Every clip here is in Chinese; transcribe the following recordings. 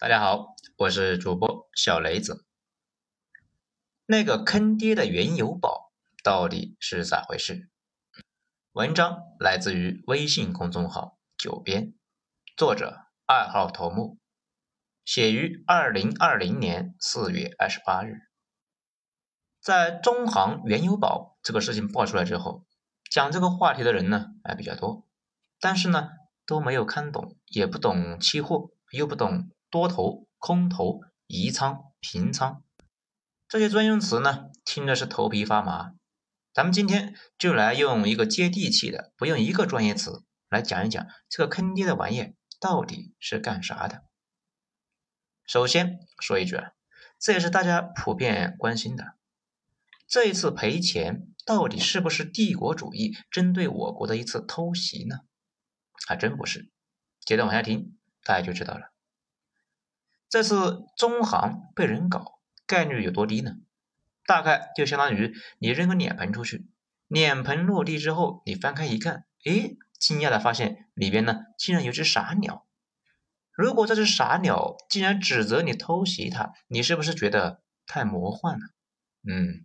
大家好，我是主播小雷子。那个坑爹的原油宝到底是咋回事？文章来自于微信公众号“九编”，作者二号头目，写于二零二零年四月二十八日。在中航原油宝这个事情爆出来之后，讲这个话题的人呢还比较多，但是呢都没有看懂，也不懂期货，又不懂。多头、空头、移仓、平仓这些专用词呢，听着是头皮发麻。咱们今天就来用一个接地气的，不用一个专业词来讲一讲这个坑爹的玩意到底是干啥的。首先说一句啊，这也是大家普遍关心的，这一次赔钱到底是不是帝国主义针对我国的一次偷袭呢？还真不是。接着往下听，大家就知道了。这次中行被人搞，概率有多低呢？大概就相当于你扔个脸盆出去，脸盆落地之后，你翻开一看，诶，惊讶的发现里边呢竟然有只傻鸟。如果这只傻鸟竟然指责你偷袭它，你是不是觉得太魔幻了？嗯，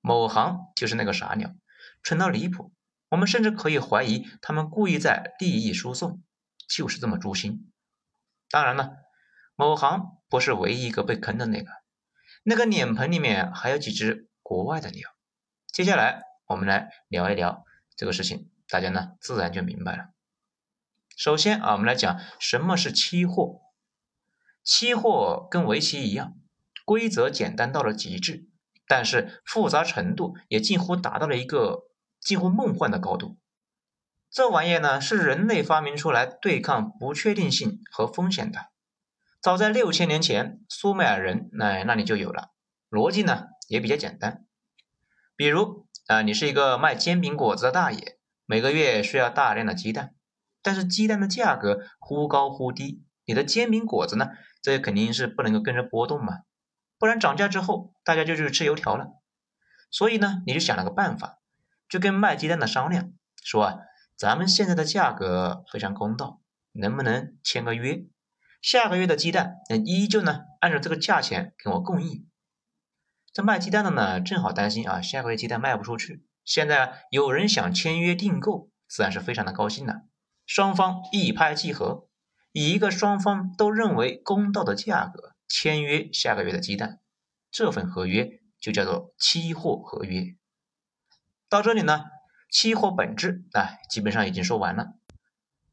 某行就是那个傻鸟，蠢到离谱。我们甚至可以怀疑他们故意在利益输送，就是这么诛心。当然了。某行不是唯一一个被坑的那个，那个脸盆里面还有几只国外的鸟。接下来我们来聊一聊这个事情，大家呢自然就明白了。首先啊，我们来讲什么是期货。期货跟围棋一样，规则简单到了极致，但是复杂程度也近乎达到了一个近乎梦幻的高度。这玩意呢是人类发明出来对抗不确定性和风险的。早在六千年前，苏美尔人那那里就有了，逻辑呢也比较简单。比如啊，你是一个卖煎饼果子的大爷，每个月需要大量的鸡蛋，但是鸡蛋的价格忽高忽低，你的煎饼果子呢，这肯定是不能够跟着波动嘛，不然涨价之后大家就去吃油条了。所以呢，你就想了个办法，就跟卖鸡蛋的商量，说啊，咱们现在的价格非常公道，能不能签个约？下个月的鸡蛋，那依旧呢，按照这个价钱给我供应。这卖鸡蛋的呢，正好担心啊，下个月鸡蛋卖不出去。现在有人想签约订购，自然是非常的高兴的。双方一拍即合，以一个双方都认为公道的价格签约下个月的鸡蛋。这份合约就叫做期货合约。到这里呢，期货本质啊，基本上已经说完了。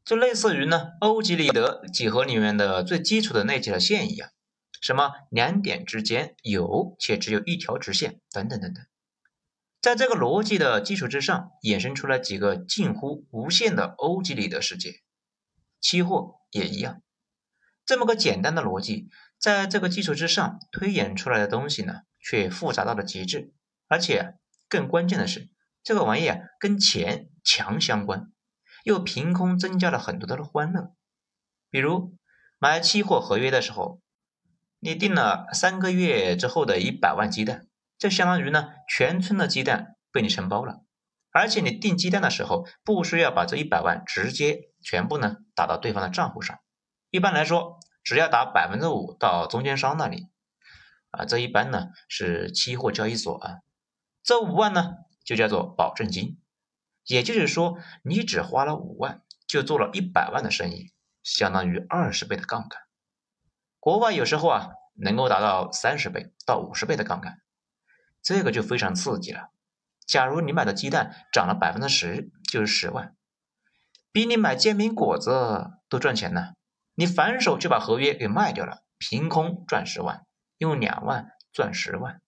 就类似于呢，欧几里得几何里面的最基础的那几条线一样，什么两点之间有且只有一条直线，等等等等，在这个逻辑的基础之上，衍生出来几个近乎无限的欧几里得世界。期货也一样，这么个简单的逻辑，在这个基础之上推演出来的东西呢，却复杂到了极致，而且更关键的是，这个玩意啊，跟钱强相关。又凭空增加了很多的欢乐，比如买期货合约的时候，你订了三个月之后的一百万鸡蛋，就相当于呢全村的鸡蛋被你承包了，而且你订鸡蛋的时候不需要把这一百万直接全部呢打到对方的账户上，一般来说只要打百分之五到中间商那里，啊，这一般呢是期货交易所啊，这五万呢就叫做保证金。也就是说，你只花了五万，就做了一百万的生意，相当于二十倍的杠杆。国外有时候啊，能够达到三十倍到五十倍的杠杆，这个就非常刺激了。假如你买的鸡蛋涨了百分之十，就是十万，比你买煎饼果子都赚钱呢。你反手就把合约给卖掉了，凭空赚十万，用两万赚十万。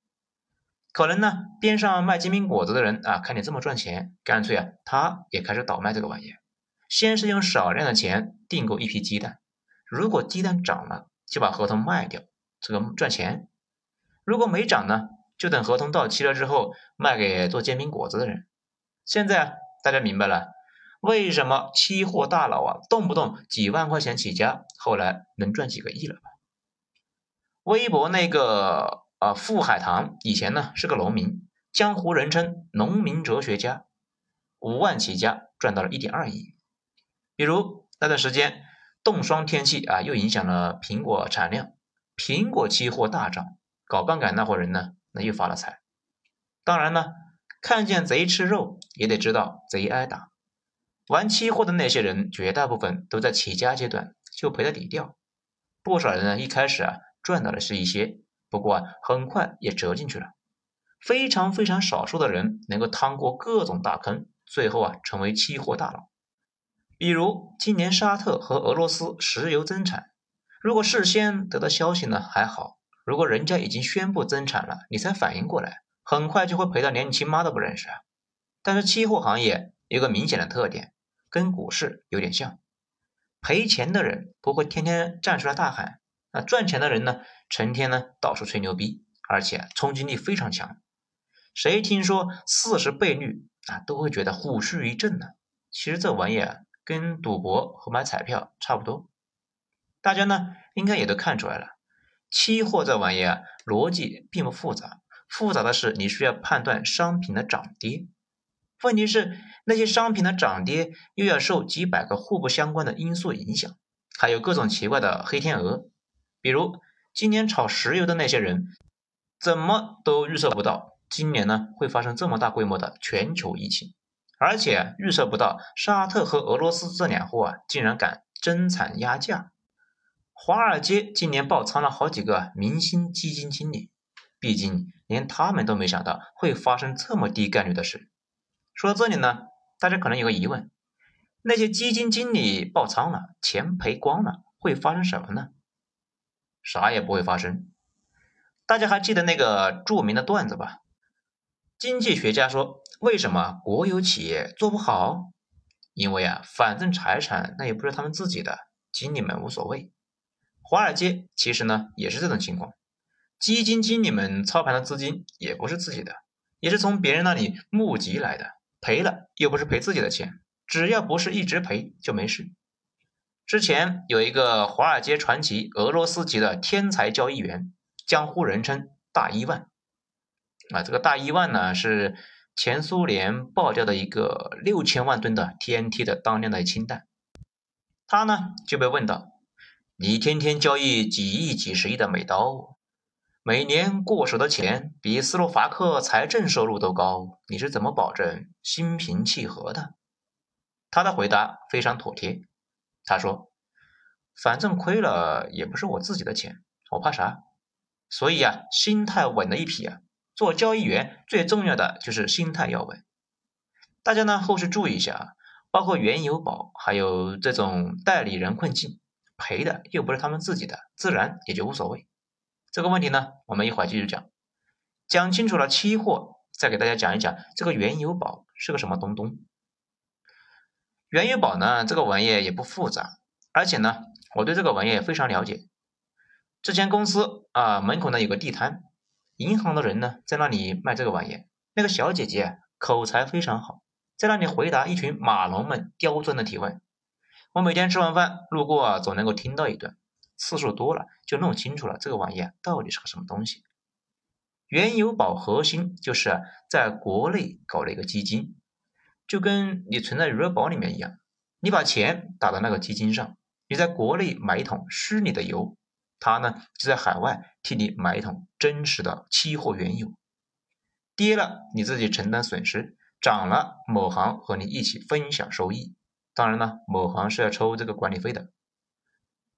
可能呢，边上卖煎饼果子的人啊，看你这么赚钱，干脆啊，他也开始倒卖这个玩意儿。先是用少量的钱订购一批鸡蛋，如果鸡蛋涨了，就把合同卖掉，这个赚钱；如果没涨呢，就等合同到期了之后卖给做煎饼果子的人。现在，大家明白了，为什么期货大佬啊，动不动几万块钱起家，后来能赚几个亿了吧？微博那个。啊，傅海棠以前呢是个农民，江湖人称农民哲学家，五万起家赚到了一点二亿。比如那段时间，冻霜天气啊，又影响了苹果产量，苹果期货大涨，搞杠杆那伙人呢，那又发了财。当然呢，看见贼吃肉，也得知道贼挨打。玩期货的那些人，绝大部分都在起家阶段就赔得底掉，不少人呢一开始啊赚到的是一些，不过啊很快也折进去了。非常非常少数的人能够趟过各种大坑，最后啊成为期货大佬。比如今年沙特和俄罗斯石油增产，如果事先得到消息呢还好，如果人家已经宣布增产了，你才反应过来，很快就会赔到连你亲妈都不认识啊。但是期货行业有个明显的特点，跟股市有点像，赔钱的人不会天天站出来大喊，那赚钱的人呢成天呢到处吹牛逼，而且冲击力非常强。谁听说四十倍率啊，都会觉得虎须一震呢。其实这玩意儿跟赌博和买彩票差不多。大家呢应该也都看出来了，期货这玩意儿逻辑并不复杂，复杂的是你需要判断商品的涨跌。问题是那些商品的涨跌又要受几百个互不相关的因素影响，还有各种奇怪的黑天鹅。比如今年炒石油的那些人，怎么都预测不到。今年呢会发生这么大规模的全球疫情，而且预测不到沙特和俄罗斯这两货啊竟然敢增产压价。华尔街今年爆仓了好几个明星基金经理，毕竟连他们都没想到会发生这么低概率的事。说到这里呢，大家可能有个疑问：那些基金经理爆仓了，钱赔光了，会发生什么呢？啥也不会发生。大家还记得那个著名的段子吧？经济学家说：“为什么国有企业做不好？因为啊，反正财产那也不是他们自己的，经理们无所谓。华尔街其实呢也是这种情况，基金经理们操盘的资金也不是自己的，也是从别人那里募集来的，赔了又不是赔自己的钱，只要不是一直赔就没事。之前有一个华尔街传奇俄罗斯籍的天才交易员，江湖人称大伊万。”啊，这个大伊万呢是前苏联爆掉的一个六千万吨的 TNT 的当量的氢弹，他呢就被问到：你天天交易几亿、几十亿的美刀，每年过手的钱比斯洛伐克财政收入都高，你是怎么保证心平气和的？他的回答非常妥帖，他说：反正亏了也不是我自己的钱，我怕啥？所以啊，心态稳的一批啊。做交易员最重要的就是心态要稳。大家呢后续注意一下啊，包括原油宝，还有这种代理人困境，赔的又不是他们自己的，自然也就无所谓。这个问题呢，我们一会儿继续讲。讲清楚了期货，再给大家讲一讲这个原油宝是个什么东东。原油宝呢，这个玩意也不复杂，而且呢，我对这个玩意非常了解。之前公司啊门口呢有个地摊。银行的人呢，在那里卖这个玩意。那个小姐姐口才非常好，在那里回答一群马龙们刁钻的提问。我每天吃完饭路过，总能够听到一段，次数多了就弄清楚了这个玩意到底是个什么东西。原油宝核心就是，在国内搞了一个基金，就跟你存在余额宝里面一样，你把钱打到那个基金上，你在国内买一桶虚拟的油。他呢就在海外替你买一桶真实的期货原油，跌了你自己承担损失，涨了某行和你一起分享收益。当然呢，某行是要抽这个管理费的。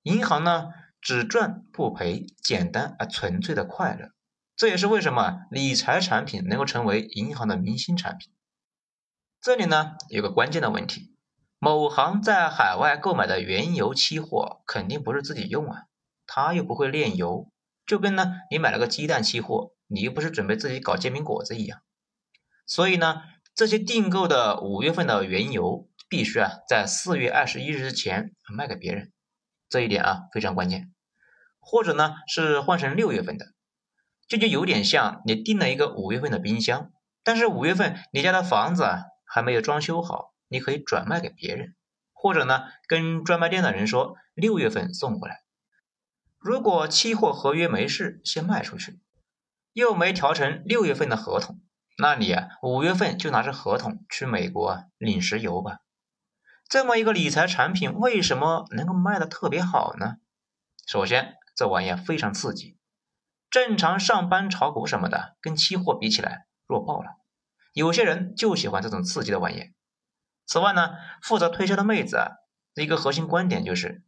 银行呢只赚不赔，简单而纯粹的快乐。这也是为什么理财产品能够成为银行的明星产品。这里呢有个关键的问题：某行在海外购买的原油期货肯定不是自己用啊。他又不会炼油，就跟呢你买了个鸡蛋期货，你又不是准备自己搞煎饼果子一样。所以呢，这些订购的五月份的原油必须啊在四月二十一日之前卖给别人，这一点啊非常关键。或者呢是换成六月份的，这就有点像你订了一个五月份的冰箱，但是五月份你家的房子啊还没有装修好，你可以转卖给别人，或者呢跟专卖店的人说六月份送过来。如果期货合约没事，先卖出去，又没调成六月份的合同，那你啊五月份就拿着合同去美国领石油吧。这么一个理财产品为什么能够卖的特别好呢？首先，这玩意非常刺激，正常上班炒股什么的，跟期货比起来弱爆了。有些人就喜欢这种刺激的玩意。此外呢，负责推销的妹子啊，一个核心观点就是，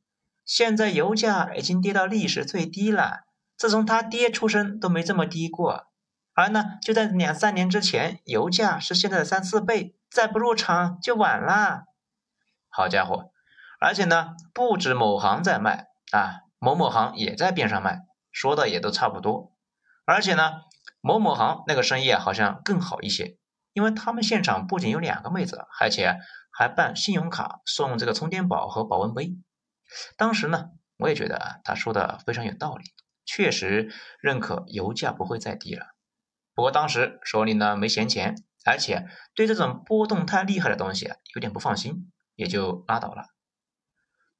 现在油价已经跌到历史最低了，自从他爹出生都没这么低过。而呢，就在两三年之前，油价是现在的三四倍，再不入场就晚了。好家伙，而且呢，不止某行在卖啊，某某行也在边上卖，说的也都差不多。而且呢，某某行那个生意啊，好像更好一些。因为他们现场不仅有两个妹子，而且还办信用卡送这个充电宝和保温杯。当时呢，我也觉得他说的非常有道理，确实认可油价不会再低了。不过当时手里呢没闲钱，而且对这种波动太厉害的东西有点不放心，也就拉倒了。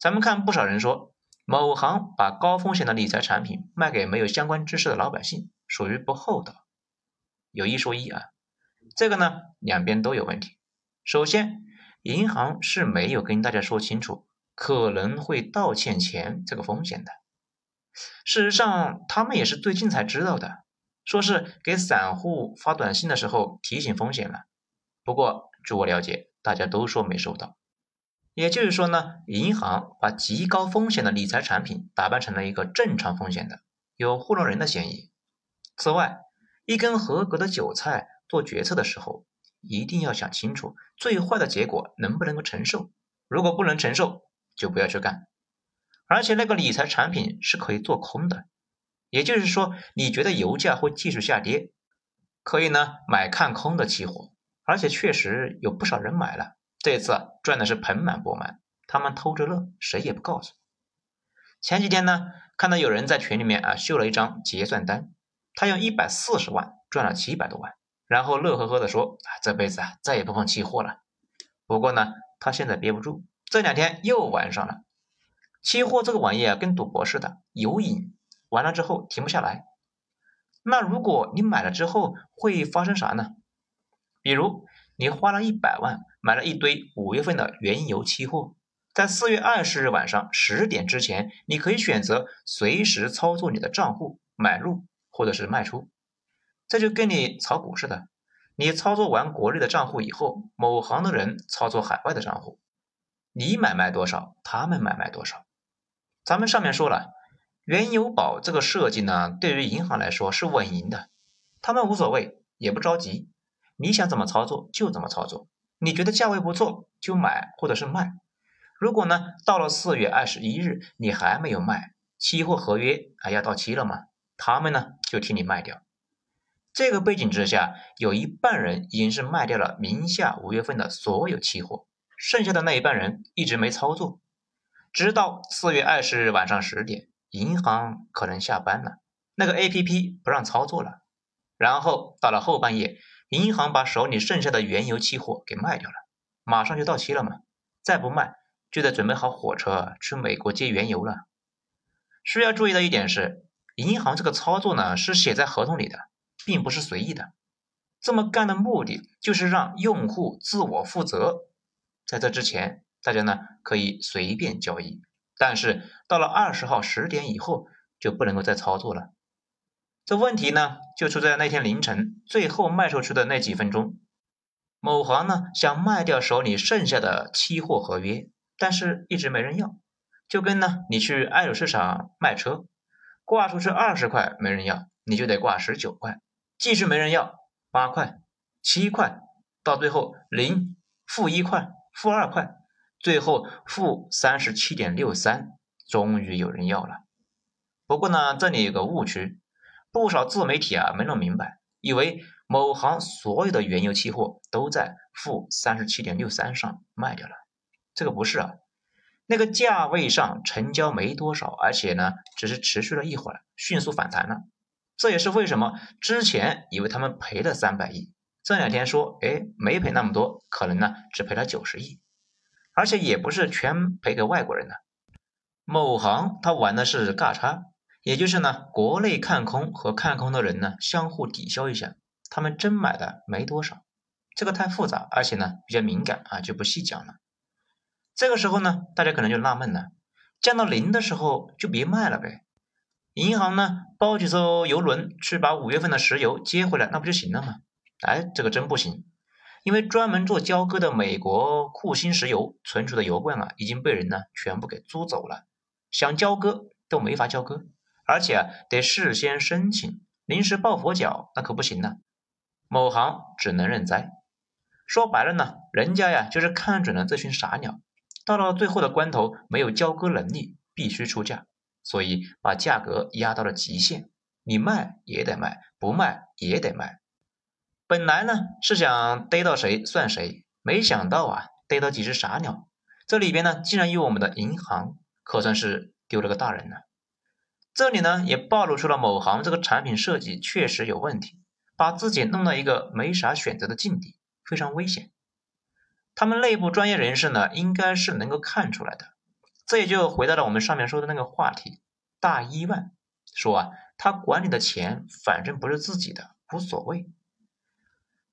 咱们看不少人说，某行把高风险的理财产品卖给没有相关知识的老百姓，属于不厚道。有一说一啊。这个呢，两边都有问题。首先，银行是没有跟大家说清楚可能会倒欠钱这个风险的。事实上，他们也是最近才知道的，说是给散户发短信的时候提醒风险了。不过，据我了解，大家都说没收到。也就是说呢，银行把极高风险的理财产品打扮成了一个正常风险的，有糊弄人的嫌疑。此外，一根合格的韭菜。做决策的时候，一定要想清楚最坏的结果能不能够承受。如果不能承受，就不要去干。而且那个理财产品是可以做空的，也就是说，你觉得油价会继续下跌，可以呢买看空的期货。而且确实有不少人买了，这次赚的是盆满钵满。他们偷着乐，谁也不告诉。前几天呢，看到有人在群里面啊秀了一张结算单，他用一百四十万赚了七百多万。然后乐呵呵的说：“啊，这辈子啊，再也不碰期货了。不过呢，他现在憋不住，这两天又玩上了。期货这个玩意啊，跟赌博似的，有瘾，玩了之后停不下来。那如果你买了之后会发生啥呢？比如你花了一百万买了一堆五月份的原油期货，在四月二十日晚上十点之前，你可以选择随时操作你的账户买入或者是卖出。”这就跟你炒股似的，你操作完国内的账户以后，某行的人操作海外的账户，你买卖多少，他们买卖多少。咱们上面说了，原油宝这个设计呢，对于银行来说是稳赢的，他们无所谓，也不着急，你想怎么操作就怎么操作，你觉得价位不错就买或者是卖。如果呢，到了四月二十一日你还没有卖，期货合约还要到期了嘛，他们呢就替你卖掉。这个背景之下，有一半人已经是卖掉了名下五月份的所有期货，剩下的那一半人一直没操作，直到四月二十日晚上十点，银行可能下班了，那个 A P P 不让操作了，然后到了后半夜，银行把手里剩下的原油期货给卖掉了，马上就到期了嘛，再不卖就得准备好火车去美国接原油了。需要注意的一点是，银行这个操作呢是写在合同里的。并不是随意的，这么干的目的就是让用户自我负责。在这之前，大家呢可以随便交易，但是到了二十号十点以后就不能够再操作了。这问题呢就出在那天凌晨最后卖出去的那几分钟，某行呢想卖掉手里剩下的期货合约，但是一直没人要，就跟呢你去二手市场卖车，挂出去二十块没人要，你就得挂十九块。继续没人要，八块、七块，到最后零、负一块、负二块，最后负三十七点六三，终于有人要了。不过呢，这里有个误区，不少自媒体啊没弄明白，以为某行所有的原油期货都在负三十七点六三上卖掉了。这个不是啊，那个价位上成交没多少，而且呢，只是持续了一会儿，迅速反弹了。这也是为什么之前以为他们赔了三百亿，这两天说，哎，没赔那么多，可能呢只赔了九十亿，而且也不是全赔给外国人的。某行他玩的是价差，也就是呢，国内看空和看空的人呢相互抵消一下，他们真买的没多少。这个太复杂，而且呢比较敏感啊，就不细讲了。这个时候呢，大家可能就纳闷了，降到零的时候就别卖了呗。银行呢包几艘游轮去把五月份的石油接回来，那不就行了吗？哎，这个真不行，因为专门做交割的美国库欣石油存储的油罐啊，已经被人呢全部给租走了，想交割都没法交割，而且啊得事先申请，临时抱佛脚那可不行呢。某行只能认栽。说白了呢，人家呀就是看准了这群傻鸟。到了最后的关头，没有交割能力，必须出价，所以把价格压到了极限。你卖也得卖，不卖也得卖。本来呢是想逮到谁算谁，没想到啊逮到几只傻鸟。这里边呢竟然有我们的银行，可算是丢了个大人了。这里呢也暴露出了某行这个产品设计确实有问题，把自己弄到一个没啥选择的境地，非常危险。他们内部专业人士呢，应该是能够看出来的。这也就回到了我们上面说的那个话题：大一万说啊，他管理的钱反正不是自己的，无所谓。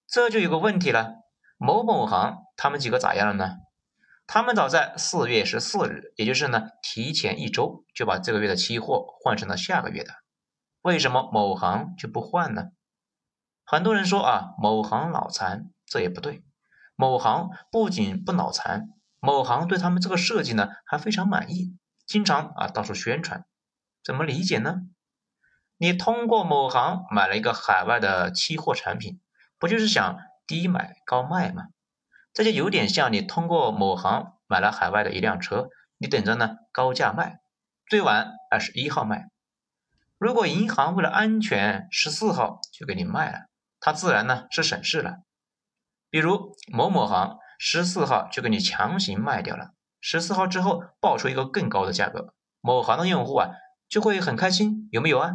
这就有个问题了，某某行他们几个咋样了呢？他们早在四月十四日，也就是呢提前一周就把这个月的期货换成了下个月的。为什么某行就不换呢？很多人说啊，某行脑残，这也不对。某行不仅不脑残，某行对他们这个设计呢还非常满意，经常啊到处宣传。怎么理解呢？你通过某行买了一个海外的期货产品，不就是想低买高卖吗？这就有点像你通过某行买了海外的一辆车，你等着呢高价卖，最晚二十一号卖。如果银行为了安全，十四号就给你卖了，它自然呢是省事了。比如某某行十四号就给你强行卖掉了，十四号之后报出一个更高的价格，某行的用户啊就会很开心，有没有啊？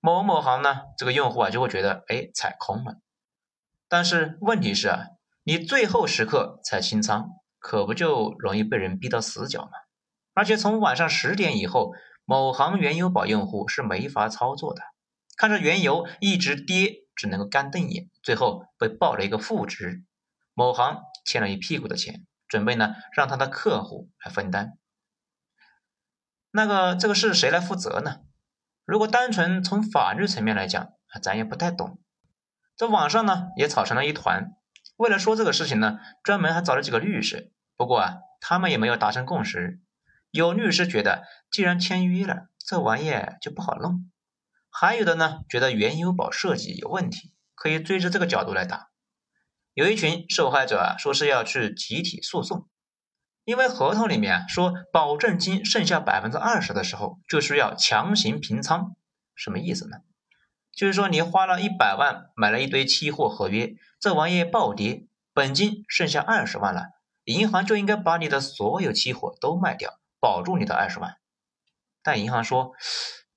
某某行呢，这个用户啊就会觉得哎踩空了。但是问题是啊，你最后时刻才清仓，可不就容易被人逼到死角吗？而且从晚上十点以后，某行原油宝用户是没法操作的，看着原油一直跌。只能够干瞪眼，最后被报了一个负值。某行欠了一屁股的钱，准备呢让他的客户来分担。那个这个事谁来负责呢？如果单纯从法律层面来讲，咱也不太懂。这网上呢也吵成了一团。为了说这个事情呢，专门还找了几个律师。不过啊，他们也没有达成共识。有律师觉得，既然签约了，这玩意就不好弄。还有的呢，觉得原油宝设计有问题，可以追着这个角度来打。有一群受害者啊，说是要去集体诉讼，因为合同里面说保证金剩下百分之二十的时候，就需要强行平仓。什么意思呢？就是说你花了一百万买了一堆期货合约，这玩意暴跌，本金剩下二十万了，银行就应该把你的所有期货都卖掉，保住你的二十万。但银行说。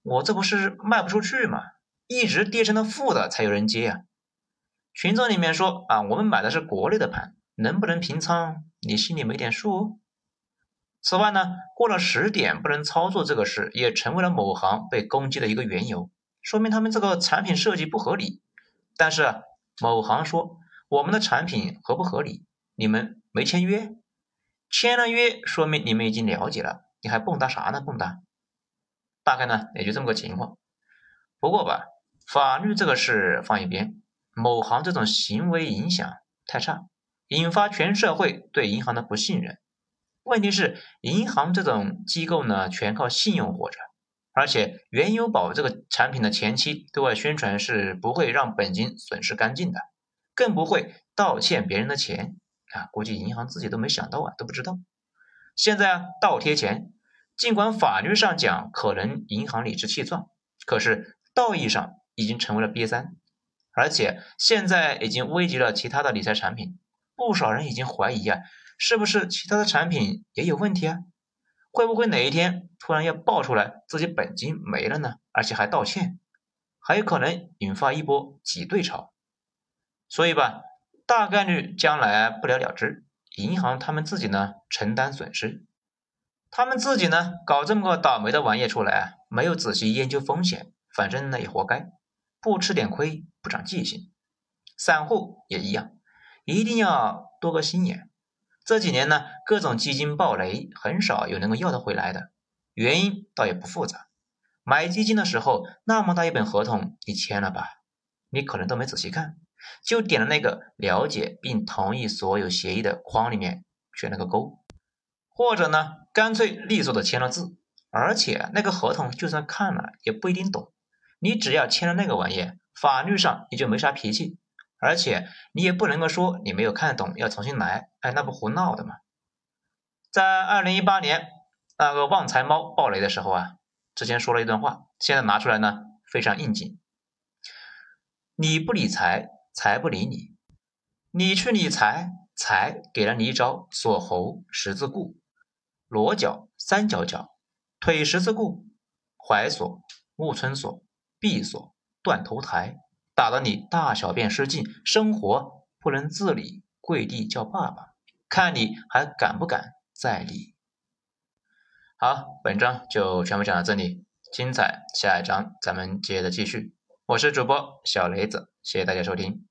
我这不是卖不出去吗？一直跌成了负的才有人接啊！群众里面说啊，我们买的是国内的盘，能不能平仓？你心里没点数？此外呢，过了十点不能操作这个事，也成为了某行被攻击的一个缘由，说明他们这个产品设计不合理。但是某行说我们的产品合不合理？你们没签约，签了约说明你们已经了解了，你还蹦跶啥呢？蹦跶！大概呢也就这么个情况，不过吧，法律这个事放一边，某行这种行为影响太差，引发全社会对银行的不信任。问题是，银行这种机构呢，全靠信用活着，而且原油宝这个产品的前期对外宣传是不会让本金损失干净的，更不会倒欠别人的钱啊！估计银行自己都没想到啊，都不知道。现在啊，倒贴钱。尽管法律上讲可能银行理直气壮，可是道义上已经成为了瘪三，而且现在已经危及了其他的理财产品，不少人已经怀疑啊，是不是其他的产品也有问题啊？会不会哪一天突然要爆出来自己本金没了呢？而且还道歉，还有可能引发一波挤兑潮。所以吧，大概率将来不了了之，银行他们自己呢承担损失。他们自己呢，搞这么个倒霉的玩意出来啊，没有仔细研究风险，反正呢也活该，不吃点亏不长记性。散户也一样，一定要多个心眼。这几年呢，各种基金暴雷，很少有能够要得回来的。原因倒也不复杂，买基金的时候那么大一本合同，你签了吧？你可能都没仔细看，就点了那个了解并同意所有协议的框里面选了个勾，或者呢，干脆利索的签了字，而且那个合同就算看了也不一定懂。你只要签了那个玩意，法律上你就没啥脾气，而且你也不能够说你没有看懂要重新来，哎，那不胡闹的吗？在二零一八年。那个旺财猫暴雷的时候啊，之前说了一段话，现在拿出来呢，非常应景。你不理财，财不理你；你去理财，财给了你一招锁喉十字固、裸脚三角脚、腿十字固、踝锁、木村锁、闭锁、断头台，打得你大小便失禁，生活不能自理，跪地叫爸爸，看你还敢不敢再理。好，本章就全部讲到这里，精彩下一章咱们接着继续。我是主播小雷子，谢谢大家收听。